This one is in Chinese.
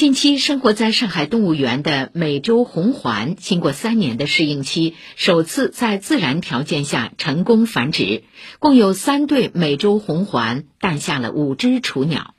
近期生活在上海动物园的美洲红环经过三年的适应期首次在自然条件下成功繁殖共有三对美洲红环诞下了五只雏鸟。